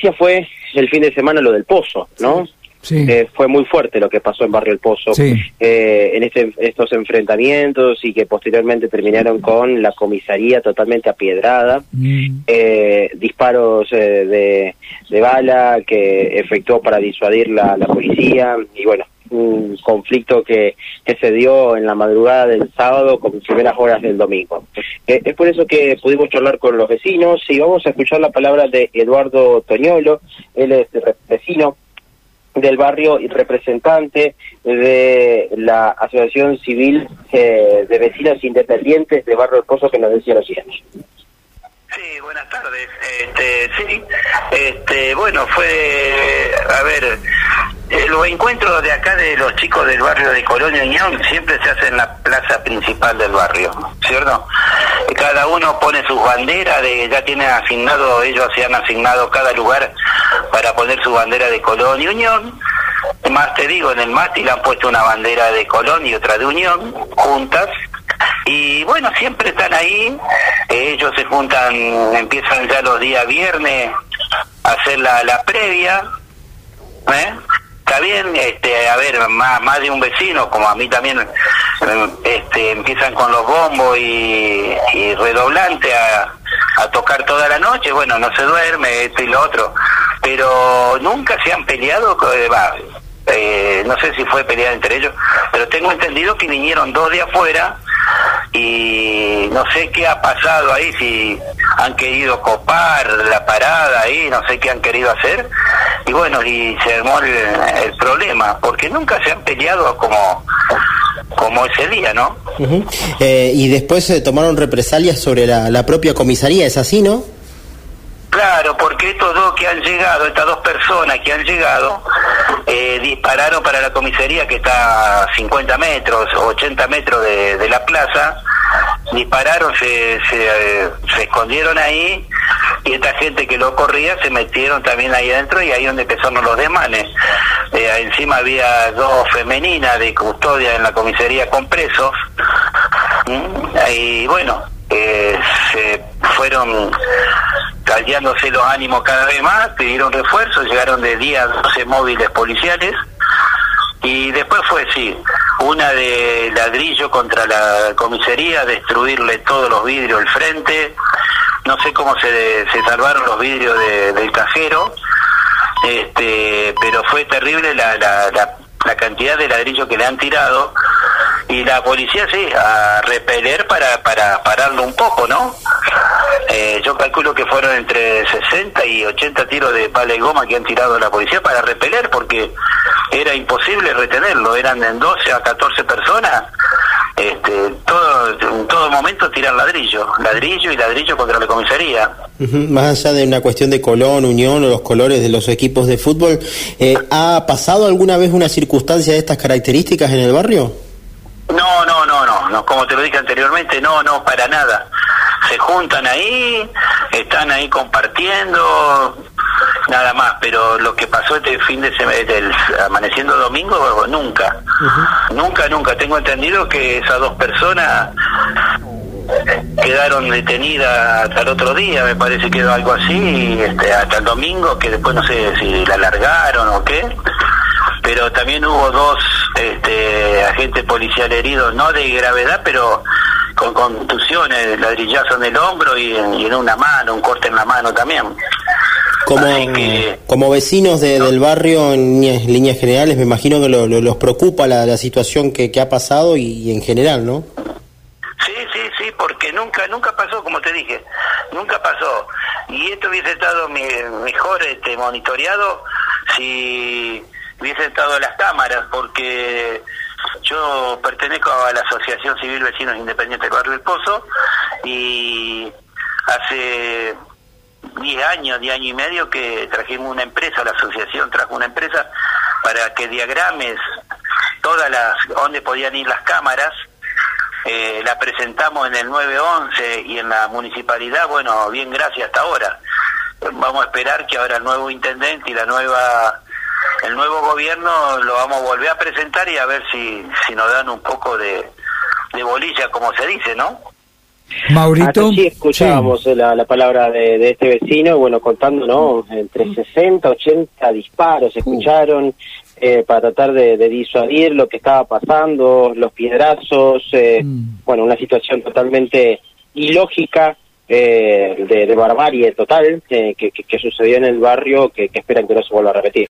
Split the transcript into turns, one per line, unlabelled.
noticia fue el fin de semana lo del pozo, ¿no?
Sí.
Eh, fue muy fuerte lo que pasó en Barrio El Pozo
Sí.
eh, en este, estos enfrentamientos y que posteriormente terminaron con la comisaría totalmente apiedrada,
Mm,
eh, disparos eh, de, de bala que efectuó para disuadir la, la policía y bueno, un conflicto que, que se dio en la madrugada del sábado con primeras horas del domingo. Eh, es por eso que pudimos charlar con los vecinos y vamos a escuchar la palabra de Eduardo Toñolo, él es vecino del barrio y representante de la Asociación Civil eh, de Vecinos Independientes de Barrio del Pozo que nos decía lo siguiente.
Sí, buenas tardes. Este, sí, este, bueno, fue, a ver, los encuentros de acá de los chicos del barrio de Colonia Unión siempre se hacen en la plaza principal del barrio, ¿cierto? Cada uno pone sus banderas, de, ya tienen asignado, ellos se han asignado cada lugar para poner su bandera de Colón y Unión. Más te digo, en el mástil han puesto una bandera de Colón y otra de Unión, juntas. Y bueno, siempre están ahí, ellos se juntan, empiezan ya los días viernes a hacer la, la previa, ¿eh? Está bien, este, a ver, más, más de un vecino, como a mí también, eh, este, empiezan con los bombos y, y redoblante a, a tocar toda la noche, bueno, no se duerme, esto y lo otro, pero nunca se han peleado, eh, va, eh, no sé si fue pelea entre ellos, pero tengo entendido que vinieron dos de afuera y no sé qué ha pasado ahí, si han querido copar la parada ahí, no sé qué han querido hacer, y bueno, y se armó el, el problema, porque nunca se han peleado como, como ese día, ¿no?
Eh, y después se tomaron represalias sobre la, la propia comisaría, ¿es así, no?
Claro, porque estos dos que han llegado, estas dos personas que han llegado, eh, dispararon para la comisaría que está a 50 metros, 80 metros de, la plaza, dispararon, eh, se escondieron ahí y esta gente que lo corría se metieron también ahí adentro y ahí donde empezaron los desmanes. Eh, encima había dos femeninas de custodia en la comisaría con presos y bueno, eh, se fueron caldeándose los ánimos cada vez más, pidieron refuerzos, llegaron de día 12 móviles policiales. Y después fue, sí, una de ladrillo contra la comisaría, destruirle todos los vidrios al frente, no sé cómo se, se salvaron los vidrios de- del cajero, este, pero fue terrible la, la, la, la cantidad de ladrillo que le han tirado. Y la policía sí, a repeler para, para pararlo un poco, ¿no? Eh, yo calculo que fueron entre 60 y 80 tiros de pala y goma que han tirado la policía para repeler porque era imposible retenerlo, eran en 12 a 14 personas, este, todo, en todo momento tirar ladrillo, ladrillo y ladrillo contra la comisaría.
Más allá de una cuestión de Colón, Unión o los colores de los equipos de fútbol, eh, ¿ha pasado alguna vez una circunstancia de estas características en el barrio?
No, no, no, no, no, como te lo dije anteriormente, no, no, para nada. Se juntan ahí, están ahí compartiendo, nada más, pero lo que pasó este fin de semana, del amaneciendo domingo, nunca, nunca, nunca. Tengo entendido que esas dos personas quedaron detenidas hasta el otro día, me parece que era algo así, este, hasta el domingo, que después no sé si la largaron o qué, pero también hubo dos este, agentes policiales heridos, no de gravedad, pero con contusiones, ladrillazo en el hombro y en, y en una mano, un corte en la mano también.
Como,
que-
como vecinos de- del barrio, en líneas, líneas generales, me imagino que lo- lo- los preocupa la, la situación que, que ha pasado y, y en general, ¿no?
Sí, sí, sí, porque nunca, nunca pasó, como te dije, nunca pasó. Y esto hubiese estado me- mejor este, monitoreado si hubiese estado las cámaras, porque yo pertenezco a la Asociación Civil Vecinos Independientes del Barrio del Pozo y hace 10 años, 10 años y medio que trajimos una empresa, la asociación trajo una empresa para que diagrames todas las, dónde podían ir las cámaras eh, la presentamos en el 911 y en la municipalidad, bueno, bien gracias hasta ahora. Vamos a esperar que ahora el nuevo intendente y la nueva el nuevo gobierno lo vamos a volver a presentar y a ver si, si nos dan un poco de, de bolilla, como se dice, ¿no?
Maurito.
sí escuchábamos la, la, palabra de, de, este vecino, bueno, contando, ¿no? Entre 60, 80 disparos se escucharon eh, para tratar de, de, disuadir lo que estaba pasando, los piedrazos, eh, mm. bueno, una situación totalmente ilógica. Eh, de, de, barbarie total que, que, que, sucedió en el barrio que, que esperan que no se vuelva a repetir.